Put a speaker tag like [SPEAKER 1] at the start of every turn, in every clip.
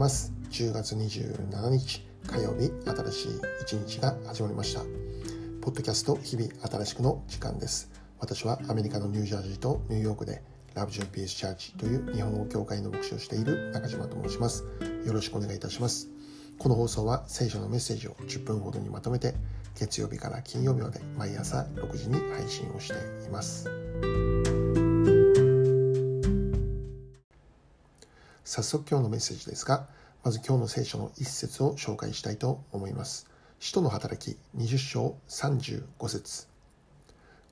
[SPEAKER 1] ます。10月27日火曜日新しい一日が始まりました。ポッドキャスト日々新しくの時間です。私はアメリカのニュージャージーとニューヨークでラブジョイピースチャーチという日本語教会の牧師をしている中島と申します。よろしくお願いいたします。この放送は聖書のメッセージを10分ほどにまとめて月曜日から金曜日まで毎朝6時に配信をしています。早速今日のメッセージですがまず今日の聖書の一節を紹介したいと思います。使徒の働き20章35節。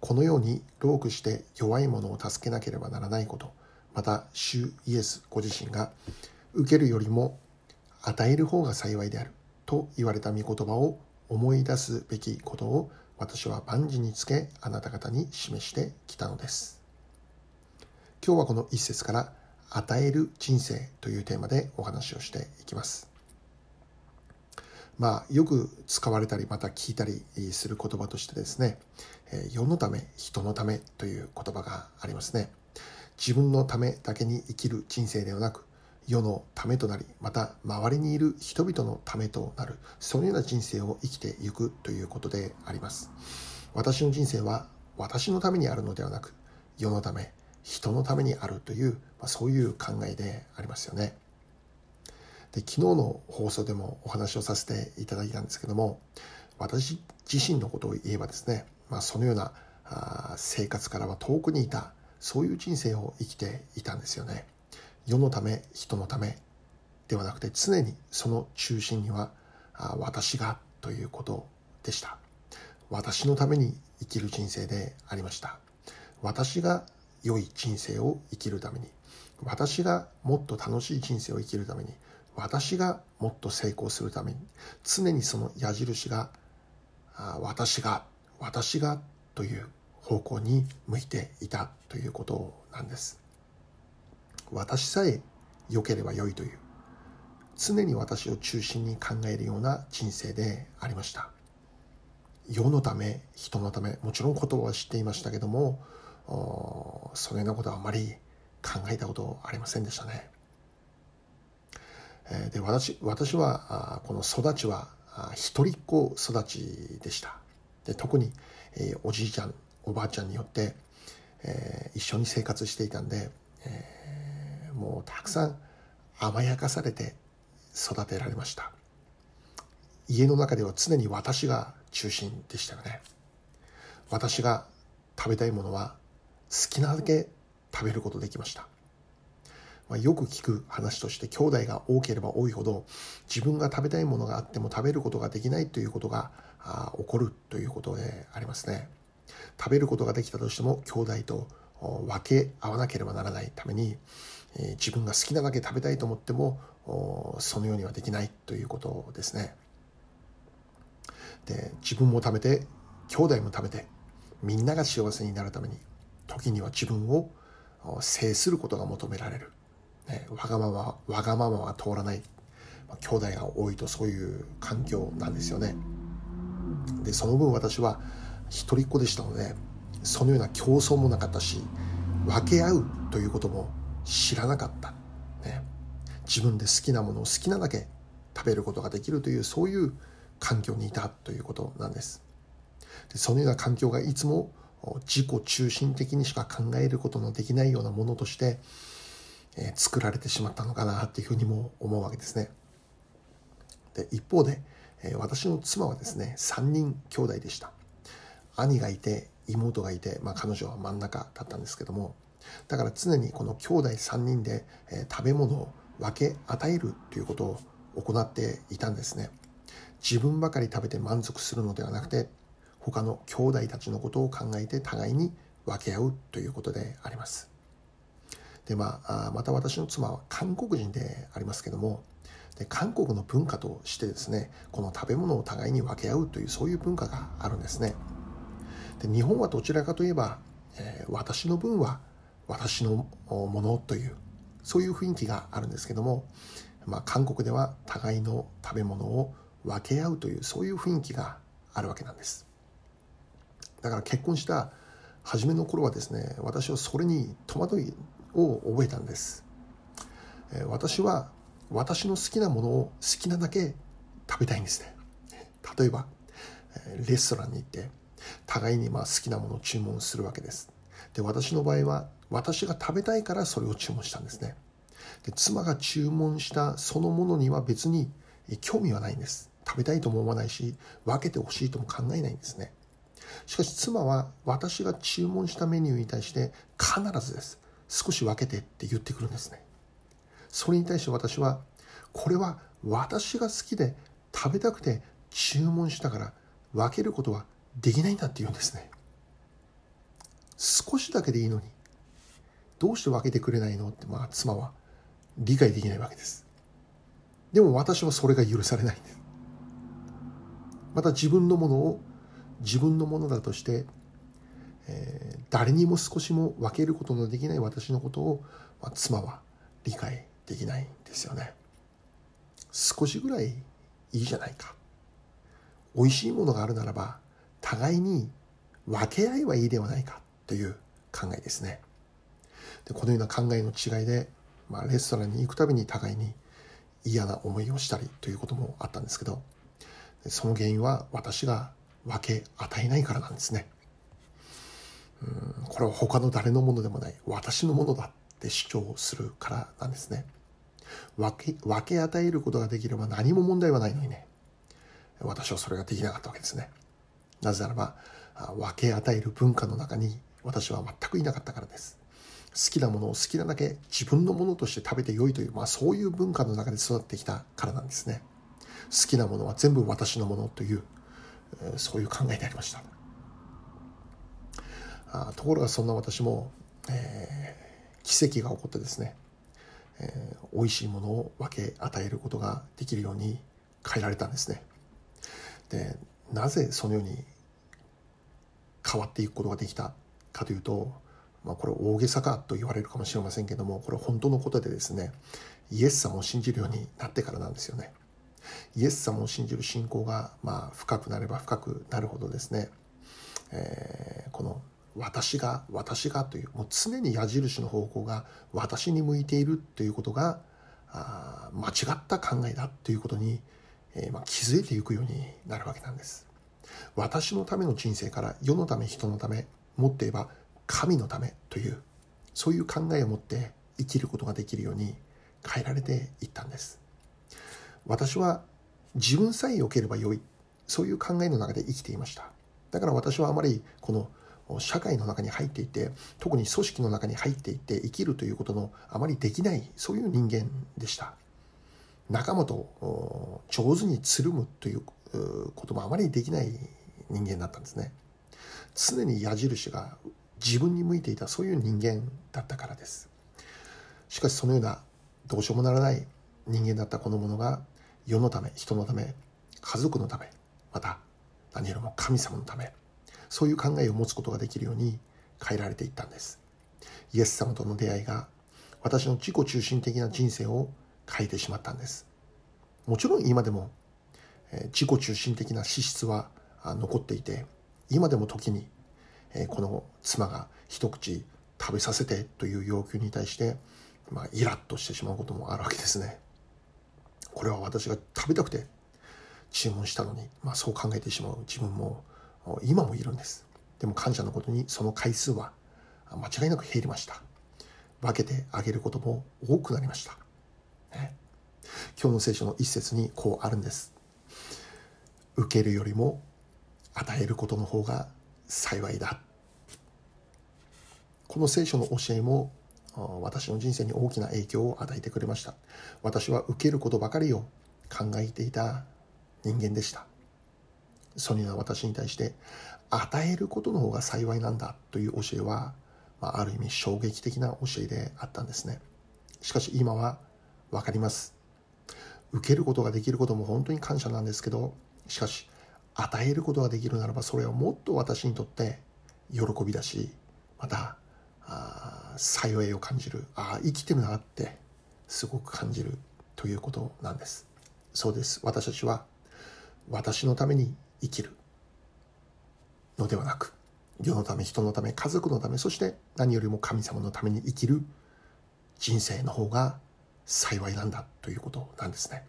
[SPEAKER 1] このように労苦して弱い者を助けなければならないこと。また主イエスご自身が受けるよりも与える方が幸いである。と言われた御言葉を思い出すべきことを私は万事につけあなた方に示してきたのです。今日はこの一節から与える人生というテーマでお話をしていきます。まあよく使われたりまた聞いたりする言葉としてですね世のため人のためという言葉がありますね。自分のためだけに生きる人生ではなく世のためとなりまた周りにいる人々のためとなるそのような人生を生きていくということであります。私の人生は私のためにあるのではなく世のため人のためにあるという、まあ、そういう考えでありますよね。で昨日の放送でもお話をさせていただいたんですけども私自身のことを言えばですね、まあ、そのようなあ生活からは遠くにいたそういう人生を生きていたんですよね。世のため人のためではなくて常にその中心には私がということでした。私のために生きる人生でありました。私が良い人生を生きるために。私がもっと楽しい人生を生きるために。私がもっと成功するために。常にその矢印が私が私がという方向に向いていたということなんです。私さえ良ければ良いという。常に私を中心に考えるような人生でありました。世のため人のためもちろん言葉は知っていましたけどもそのようなことはあまり考えたことありませんでしたね。で私私はこの育ちは一人っ子育ちでした。で特におじいちゃんおばあちゃんによって、え一緒に生活していたんで、えもうたくさん甘やかされて育てられました。家の中では常に私が中心でしたよね。私が食べたいものは好きなだけ食べることできました、まあ、よく聞く話として兄弟が多ければ多いほど自分が食べたいものがあっても食べることができないということがあ起こるということでありますね食べることができたとしても兄弟と分け合わなければならないためにえ自分が好きなだけ食べたいと思ってもそのようにはできないということですね。で自分も食べて兄弟も食べてみんなが幸せになるために時には自分を制することが求められる、ね、わがままわがままは通らない、まあ、兄弟が多いとそういう環境なんですよね。でその分私は一人っ子でしたのでそのような競争もなかったし分け合うということも知らなかった、ね、自分で好きなものを好きなだけ食べることができるというそういう環境にいたということなんです。でそのような環境がいつも自己中心的にしか考えることのできないようなものとして、えー、作られてしまったのかなというふうにも思うわけですね。で一方で、えー、私の妻はですね3人兄弟でした。兄がいて妹がいて、まあ、彼女は真ん中だったんですけどもだから常にこの兄弟3人で、え食べ物を分け与えるということを行っていたんですね。自分ばかり食べて満足するのではなくて他の兄弟たちのことを考えて互いに分け合うということであります。でまあまた私の妻は韓国人でありますけどもで韓国の文化としてですねこの食べ物を互いに分け合うというそういう文化があるんですね。で日本はどちらかといえば、えー、私の分は私のものというそういう雰囲気があるんですけども、まあ、韓国では互いの食べ物を分け合うというそういう雰囲気があるわけなんです。だから結婚した初めの頃はですね私はそれに戸惑いを覚えたんです。私は私の好きなものを好きなだけ食べたいんですね。例えばレストランに行って互いにまあ好きなものを注文するわけです。で私の場合は私が食べたいからそれを注文したんですね。で妻が注文したそのものには別に興味はないんです。食べたいとも思わないし分けてほしいとも考えないんですね。しかし妻は私が注文したメニューに対して必ずです。少し分けてって言ってくるんですね。それに対して私はこれは私が好きで食べたくて注文したから分けることはできないんだって言うんですね。少しだけでいいのにどうして分けてくれないの？ってまあ妻は理解できないわけです。でも私はそれが許されないんです。また自分のものを自分のものだとして、えー、誰にも少しも分けることのできない私のことを、まあ、妻は理解できないんですよね。少しぐらいいいじゃないか。美味しいものがあるならば互いに分け合えばいいではないかという考えですね。でこのような考えの違いで、まあ、レストランに行くたびに互いに嫌な思いをしたりということもあったんですけどその原因は私が分け与えないからなんですね。うんこれは他の誰のものでもない。私のものだって主張するからなんですね。分け分け与えることができれば何も問題はないのにね。私はそれができなかったわけですね。なぜならば分け与える文化の中に私は全くいなかったからです。好きなものを好きなだけ自分のものとして食べて良いという、まあ、そういう文化の中で育ってきたからなんですね。好きなものは全部私のものというそういう考えでありました。あところがそんな私も、えー、奇跡が起こってですね、えー、美味しいものを分け与えることができるように変えられたんですね。でなぜそのように変わっていくことができたかというと、まあ、これ大げさかと言われるかもしれませんけどもこれ本当のことでですねイエス様を信じるようになってからなんですよね。イエス様を信じる信仰がまあ深くなれば深くなるほどですね、えー、この私が私がというもう常に矢印の方向が私に向いているということがあ間違った考えだということに、えー、まあ、気づいていくようになるわけなんです。私のための人生から世のため人のためもっと言えば神のためというそういう考えを持って生きることができるように変えられていったんです。私は自分さえ良ければ良い。そういう考えの中で生きていました。だから私はあまりこの社会の中に入っていて特に組織の中に入っていって生きるということのあまりできないそういう人間でした。仲間と上手につるむということもあまりできない人間だったんですね。常に矢印が自分に向いていたそういう人間だったからです。しかしそのようなどうしようもならない人間だったこの者が世のため人のため家族のためまた何よりも神様のためそういう考えを持つことができるように変えられていったんです。イエス様との出会いが私の自己中心的な人生を変えてしまったんです。もちろん今でも自己中心的な資質は残っていて今でも時にこの妻が一口食べさせてという要求に対して、まあ、イラッとしてしまうこともあるわけですね。これは私が食べたくて注文したのに、まあ、そう考えてしまう。自分も今もいるんです。でも感謝のことにその回数は間違いなく減りました。分けてあげることも多くなりました、ね、今日の聖書の一節にこうあるんです。受けるよりも与えることの方が幸いだ。この聖書の教えも私の人生に大きな影響を与えてくれました。私は受けることばかりを考えていた人間でした。ソニーは私に対して与えることの方が幸いなんだという教えは、まあ、ある意味衝撃的な教えであったんですね。しかし今は分かります。受けることができることも本当に感謝なんですけどしかし与えることができるならばそれはもっと私にとって喜びだしまたあ幸いを感じる。ああ生きてるなってすごく感じるということなんです。そうです。私たちは私のために生きる。のではなく世のため人のため家族のためそして何よりも神様のために生きる。人生の方が幸いなんだということなんですね。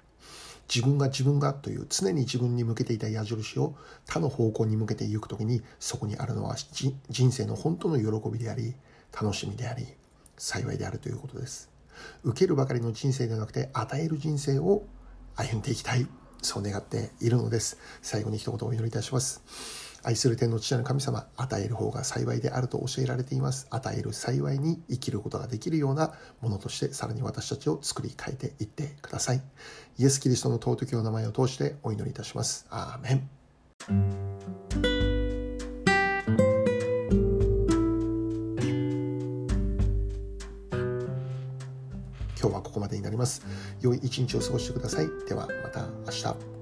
[SPEAKER 1] 自分が自分がという常に自分に向けていた矢印を他の方向に向けていく時にそこにあるのは人生の本当の喜びであり楽しみであり幸いであるということです受けるばかりの人生ではなくて与える人生を歩んでいきたいそう願っているのです最後に一言お祈りいたします愛する天の父なる神様、与える方が幸いであると教えられています。与える幸いに生きることができるようなものとして、さらに私たちを作り変えていってください。イエス・キリストの尊きお名前を通してお祈りいたします。アーメン。こまでになります。良い一日を過ごしてください。ではまた明日。